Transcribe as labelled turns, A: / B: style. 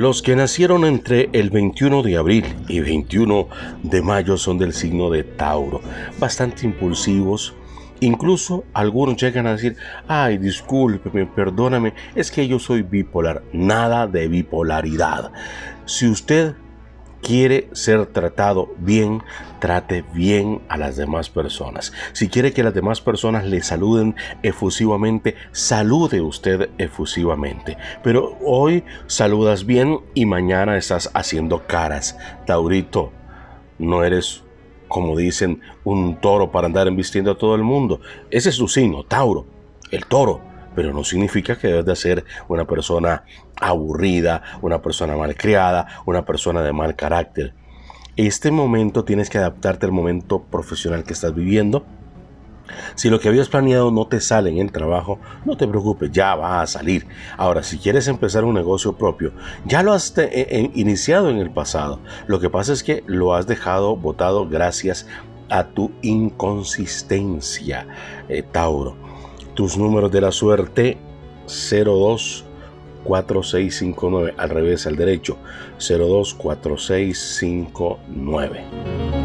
A: Los que nacieron entre el 21 de abril y 21 de mayo son del signo de Tauro, bastante impulsivos. Incluso algunos llegan a decir, ay, discúlpeme, perdóname, es que yo soy bipolar. Nada de bipolaridad. Si usted quiere ser tratado bien, trate bien a las demás personas. Si quiere que las demás personas le saluden efusivamente, salude usted efusivamente. Pero hoy saludas bien y mañana estás haciendo caras. Taurito, no eres como dicen, un toro para andar embistiendo a todo el mundo. Ese es su signo, Tauro, el toro pero no significa que debes de ser una persona aburrida, una persona malcriada, una persona de mal carácter. Este momento tienes que adaptarte al momento profesional que estás viviendo. Si lo que habías planeado no te sale en el trabajo, no te preocupes, ya va a salir. Ahora, si quieres empezar un negocio propio, ya lo has eh, eh, iniciado en el pasado. Lo que pasa es que lo has dejado botado gracias a tu inconsistencia, eh, Tauro. Tus números de la suerte 024659, al revés al derecho 024659.